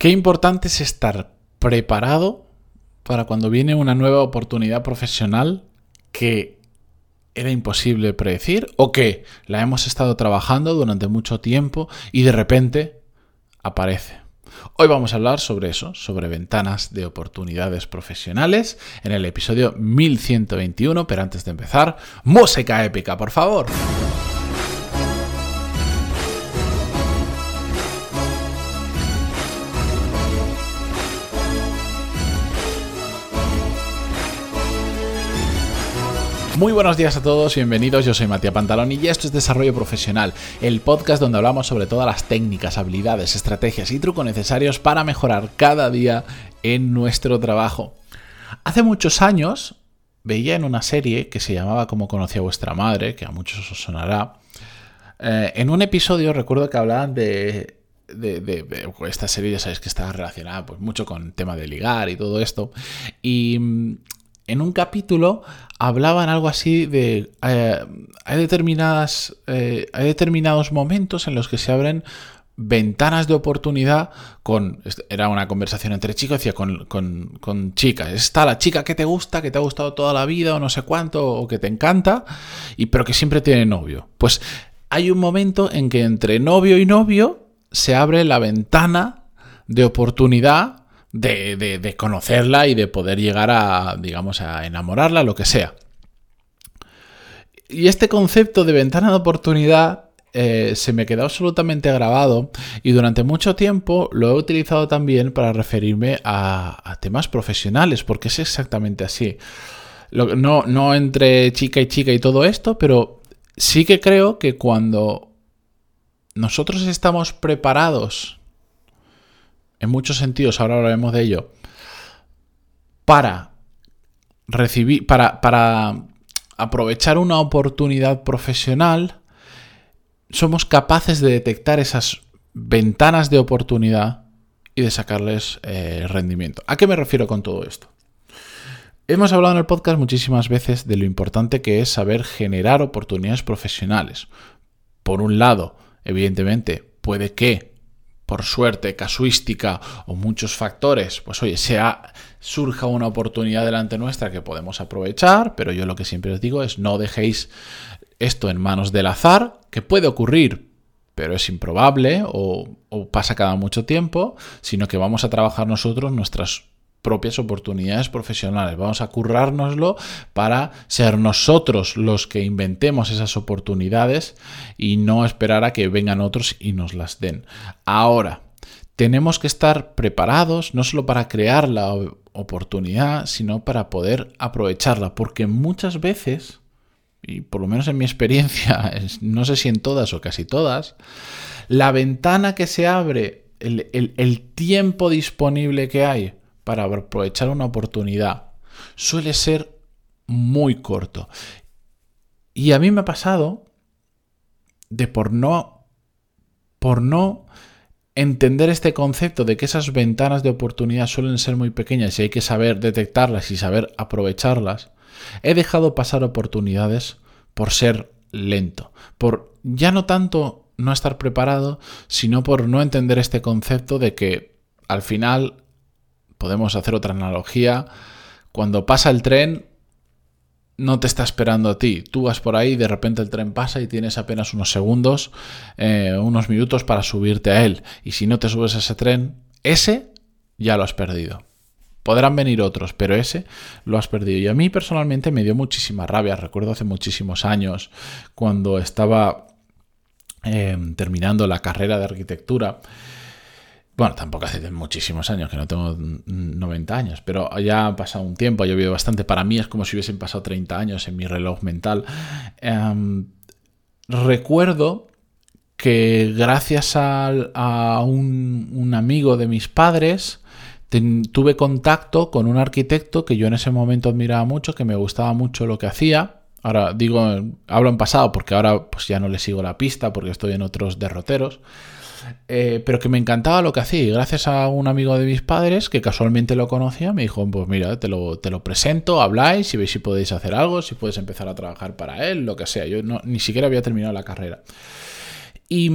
Qué importante es estar preparado para cuando viene una nueva oportunidad profesional que era imposible predecir o que la hemos estado trabajando durante mucho tiempo y de repente aparece. Hoy vamos a hablar sobre eso, sobre ventanas de oportunidades profesionales en el episodio 1121, pero antes de empezar, música épica, por favor. Muy buenos días a todos, bienvenidos. Yo soy Matías Pantalón y esto es Desarrollo Profesional, el podcast donde hablamos sobre todas las técnicas, habilidades, estrategias y trucos necesarios para mejorar cada día en nuestro trabajo. Hace muchos años veía en una serie que se llamaba Como conocía vuestra madre, que a muchos os sonará. Eh, en un episodio recuerdo que hablaban de esta serie ya sabéis que está relacionada pues, mucho con el tema de ligar y todo esto. Y mm, en un capítulo hablaban algo así de... Eh, hay, determinadas, eh, hay determinados momentos en los que se abren ventanas de oportunidad con... Era una conversación entre chicos, decía, con, con, con, chicas. Está la chica que te gusta, que te ha gustado toda la vida o no sé cuánto, o que te encanta, y, pero que siempre tiene novio. Pues hay un momento en que entre novio y novio se abre la ventana de oportunidad de, conocerla y de poder llegar a, digamos, a enamorarla, lo que sea. Y este concepto de ventana de oportunidad eh, se me quedó absolutamente grabado y durante mucho tiempo lo he utilizado también para referirme a, temas profesionales, porque es exactamente así. no, no entre chica y chica y todo esto, pero sí que creo que cuando nosotros estamos preparados en muchos sentidos, ahora hablaremos de ello, para recibir, para, para aprovechar una oportunidad profesional, somos capaces de detectar esas ventanas de oportunidad y de sacarles eh, rendimiento. ¿A qué me refiero con todo esto? Hemos hablado en el podcast muchísimas veces de lo importante que es saber generar oportunidades profesionales. Por un lado, evidentemente, puede que por suerte, casuística o muchos factores, pues oye, sea, surja una oportunidad delante nuestra que podemos aprovechar, pero yo lo que siempre os digo es no dejéis esto en manos del azar, que puede ocurrir, pero es improbable o, o pasa cada mucho tiempo, sino que vamos a trabajar nosotros nuestras propias oportunidades profesionales. Vamos a currárnoslo para ser nosotros los que inventemos esas oportunidades y no esperar a que vengan otros y nos las den. Ahora, tenemos que estar preparados no solo para crear la oportunidad, sino para poder aprovecharla, porque muchas veces, y por lo menos en mi experiencia, no sé si en todas o casi todas, la ventana que se abre, el, el tiempo disponible que hay para aprovechar una oportunidad suele ser muy corto. Y a mí me ha pasado de por no por no entender este concepto de que esas ventanas de oportunidad suelen ser muy pequeñas y hay que saber detectarlas y saber aprovecharlas, he dejado pasar oportunidades por ser lento, por ya no tanto no estar preparado, sino por no entender este concepto de que al final podemos hacer otra analogía. Cuando pasa el tren, no te está esperando a ti. Tú vas por ahí, de repente el tren pasa y tienes apenas unos segundos, eh, unos minutos para subirte a él. Y si no te subes a ese tren, ese ya lo has perdido. Podrán venir otros, pero ese lo has perdido. Y a mí personalmente me dio muchísima rabia. Recuerdo hace muchísimos años, cuando estaba eh, terminando la carrera de arquitectura, bueno, tampoco hace muchísimos años, que no tengo 90 años, pero ya ha pasado un tiempo, ha llovido bastante. Para mí es como si hubiesen pasado 30 años en mi reloj mental. Em, recuerdo que gracias a, un, amigo de mis padres tuve contacto con un arquitecto que yo en ese momento admiraba mucho, que me gustaba mucho lo que hacía. Ahora digo, hablo en pasado porque ahora pues ya no le sigo la pista porque estoy en otros derroteros. Eh, pero que me encantaba lo que hacía. Y gracias a un amigo de mis padres, que casualmente lo conocía, me dijo, pues mira, te lo, te lo presento, habláis y veis si podéis hacer algo, si puedes empezar a trabajar para él, lo que sea. Yo ni siquiera había terminado la carrera. Y,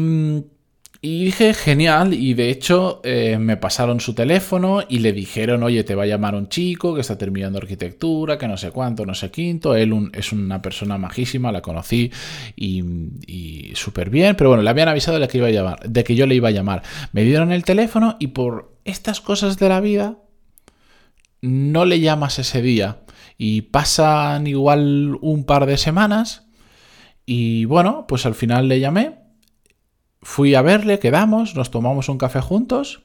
Y dije, genial, y de hecho eh, me pasaron su teléfono y le dijeron, oye, te va a llamar un chico que está terminando arquitectura, que no sé cuánto, no sé quinto. Él es una persona majísima, la conocí y, súper bien, pero bueno, le habían avisado de que, iba a llamar, de que yo le iba a llamar. Me dieron el teléfono y por estas cosas de la vida no le llamas ese día. Y pasan igual un par de semanas y bueno, pues al final le llamé Fui a verle, quedamos, nos tomamos un café juntos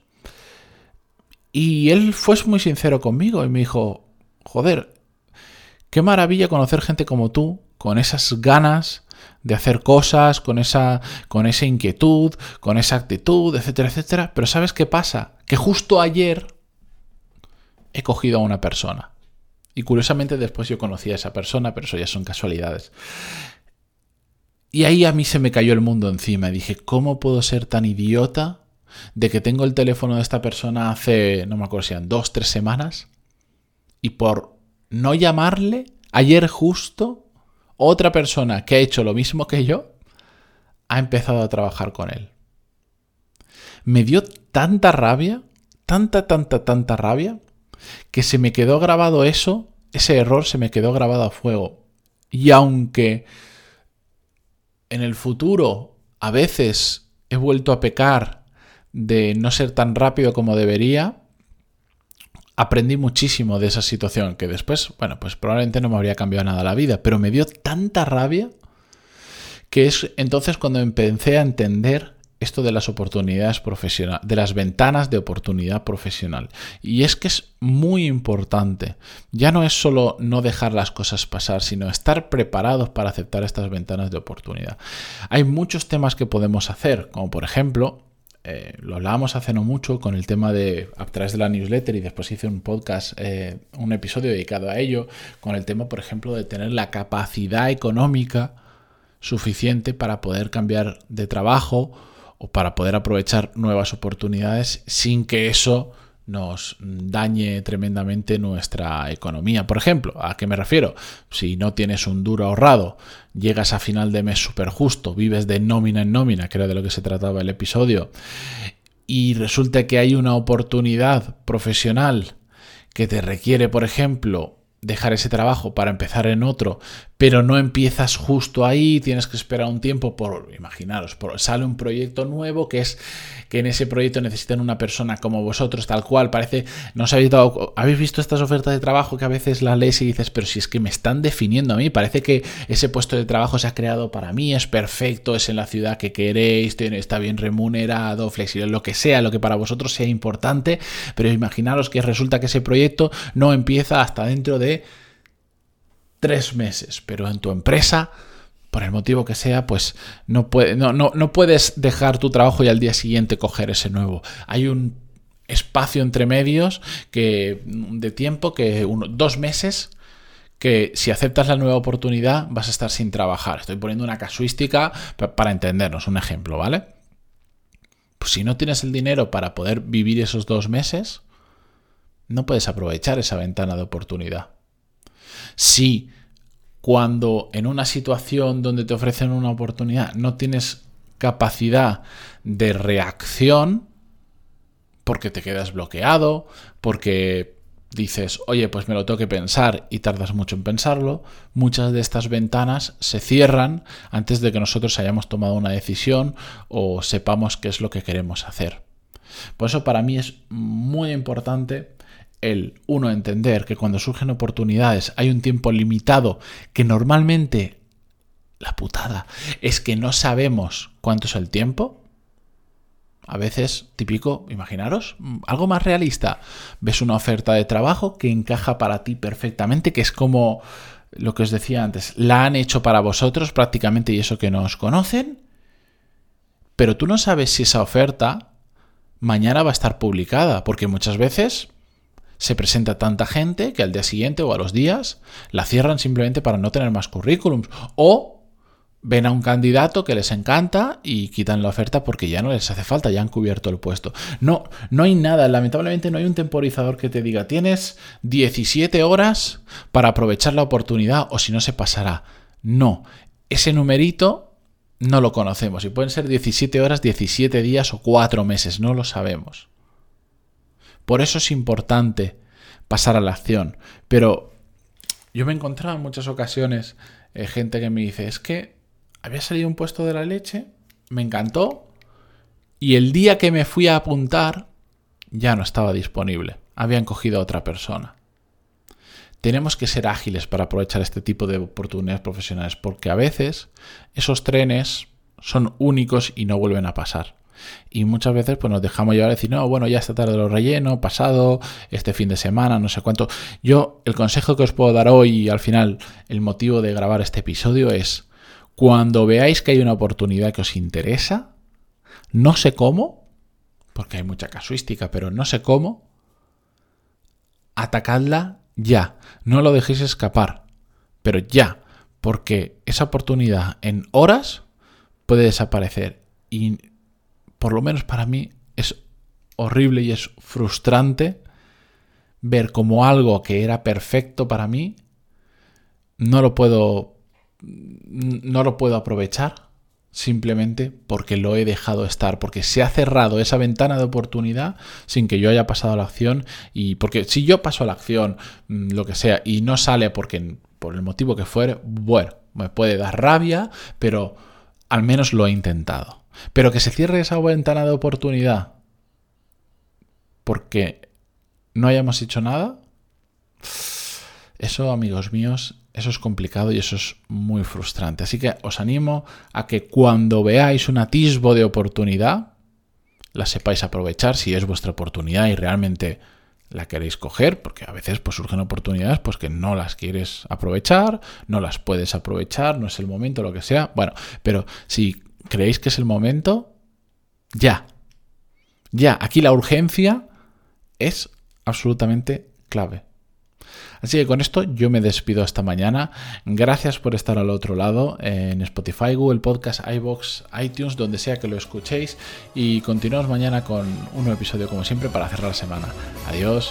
y él fue muy sincero conmigo y me dijo, joder, qué maravilla conocer gente como tú, con esas ganas de hacer cosas, con esa, con esa inquietud, con esa actitud, etcétera, etcétera. Pero ¿sabes qué pasa? Que justo ayer he cogido a una persona. Y curiosamente después yo conocí a esa persona, pero eso ya son casualidades. Y ahí a mí se me cayó el mundo encima. Dije, ¿cómo puedo ser tan idiota de que tengo el teléfono de esta persona hace, no me acuerdo si eran dos, tres semanas? Y por no llamarle, ayer justo, otra persona que ha hecho lo mismo que yo, ha empezado a trabajar con él. Me dio tanta rabia, tanta, tanta, tanta rabia, que se me quedó grabado eso, ese error se me quedó grabado a fuego. Y aunque en el futuro a veces he vuelto a pecar de no ser tan rápido como debería, aprendí muchísimo de esa situación, que después, bueno, pues probablemente no me habría cambiado nada la vida, pero me dio tanta rabia que es entonces cuando empecé a entender esto de las oportunidades profesionales, de las ventanas de oportunidad profesional. Y es que es muy importante. Ya no es solo no dejar las cosas pasar, sino estar preparados para aceptar estas ventanas de oportunidad. Hay muchos temas que podemos hacer, como por ejemplo, eh, lo hablábamos hace no mucho con el tema de a través de la newsletter y después hice un podcast, eh, un episodio dedicado a ello, con el tema, por ejemplo, de tener la capacidad económica suficiente para poder cambiar de trabajo o para poder aprovechar nuevas oportunidades sin que eso nos dañe tremendamente nuestra economía. Por ejemplo, ¿a qué me refiero? Si no tienes un duro ahorrado, llegas a final de mes súper justo, vives de nómina en nómina, que era de lo que se trataba el episodio, y resulta que hay una oportunidad profesional que te requiere, por ejemplo, dejar ese trabajo para empezar en otro, pero no empiezas justo ahí, tienes que esperar un tiempo por, imaginaros, por, sale un proyecto nuevo que es que en ese proyecto necesitan una persona como vosotros, tal cual, parece, no os habéis dado, habéis visto estas ofertas de trabajo que a veces las lees y dices, pero si es que me están definiendo a mí, parece que ese puesto de trabajo se ha creado para mí, es perfecto, es en la ciudad que queréis, está bien remunerado, flexible, lo que sea, lo que para vosotros sea importante, pero imaginaros que resulta que ese proyecto no empieza hasta dentro de tres meses, pero en tu empresa, por el motivo que sea, pues no, puede, no, no, puedes dejar tu trabajo y al día siguiente coger ese nuevo. Hay un espacio entre medios que, de tiempo que dos meses que si aceptas la nueva oportunidad vas a estar sin trabajar. Estoy poniendo una casuística para entendernos, un ejemplo, ¿vale? Pues si no tienes el dinero para poder vivir esos dos meses, no puedes aprovechar esa ventana de oportunidad. Si cuando en una situación donde te ofrecen una oportunidad no tienes capacidad de reacción, porque te quedas bloqueado, porque dices, oye, pues me lo tengo que pensar y tardas mucho en pensarlo, muchas de estas ventanas se cierran antes de que nosotros hayamos tomado una decisión o sepamos qué es lo que queremos hacer. Por eso para mí es muy importante el uno entender que cuando surgen oportunidades hay un tiempo limitado que normalmente la putada es que no sabemos cuánto es el tiempo. A veces, típico, imaginaros, algo más realista. Ves una oferta de trabajo que encaja para ti perfectamente, que es como lo que os decía antes, la han hecho para vosotros prácticamente y eso que no os conocen, pero tú no sabes si esa oferta mañana va a estar publicada, porque muchas veces se presenta tanta gente que al día siguiente o a los días la cierran simplemente para no tener más currículums. O ven a un candidato que les encanta y quitan la oferta porque ya no les hace falta, ya han cubierto el puesto. No, no hay nada, lamentablemente no hay un temporizador que te diga tienes 17 horas para aprovechar la oportunidad o si no se pasará. No, ese numerito no lo conocemos. Y pueden ser 17 horas, 17 días o 4 meses, no lo sabemos. Por eso es importante pasar a la acción. Pero yo me he encontrado en muchas ocasiones eh, gente que me dice, es que había salido un puesto de la leche, me encantó, y el día que me fui a apuntar ya no estaba disponible. Habían cogido a otra persona. Tenemos que ser ágiles para aprovechar este tipo de oportunidades profesionales porque a veces esos trenes son únicos y no vuelven a pasar. Y muchas veces pues nos dejamos llevar a decir, no, bueno, ya esta tarde lo relleno, pasado, este fin de semana, no sé cuánto. Yo, el consejo que os puedo dar hoy y al final el motivo de grabar este episodio es, cuando veáis que hay una oportunidad que os interesa, no sé cómo, porque hay mucha casuística, pero no sé cómo, atacadla ya. No lo dejéis escapar, pero ya, porque esa oportunidad en horas puede desaparecer. Y por lo menos para mí es horrible y es frustrante ver como algo que era perfecto para mí no lo puedo no lo puedo aprovechar simplemente porque lo he dejado estar, porque se ha cerrado esa ventana de oportunidad sin que yo haya pasado la acción y porque si yo paso a la acción, mm, lo que sea, y no sale porque por el motivo que fuere, bueno, me puede dar rabia, pero al menos lo he intentado. Pero que se cierre esa ventana de oportunidad porque no hayamos hecho nada, eso, amigos míos, eso es complicado y eso es muy frustrante. Así que os animo a que cuando veáis un atisbo de oportunidad, la sepáis aprovechar si es vuestra oportunidad y realmente la queréis coger, porque a veces pues, surgen oportunidades pues, que no las quieres aprovechar, no las puedes aprovechar, no es el momento, lo que sea. Bueno, pero si creéis que es el momento, ya. Ya, aquí la urgencia es absolutamente clave. Así que con esto yo me despido hasta mañana. Gracias por estar al otro lado en Spotify, Google Podcast, iBox, iTunes, donde sea que lo escuchéis. Y continuamos mañana con un nuevo episodio como siempre para cerrar la semana. Adiós.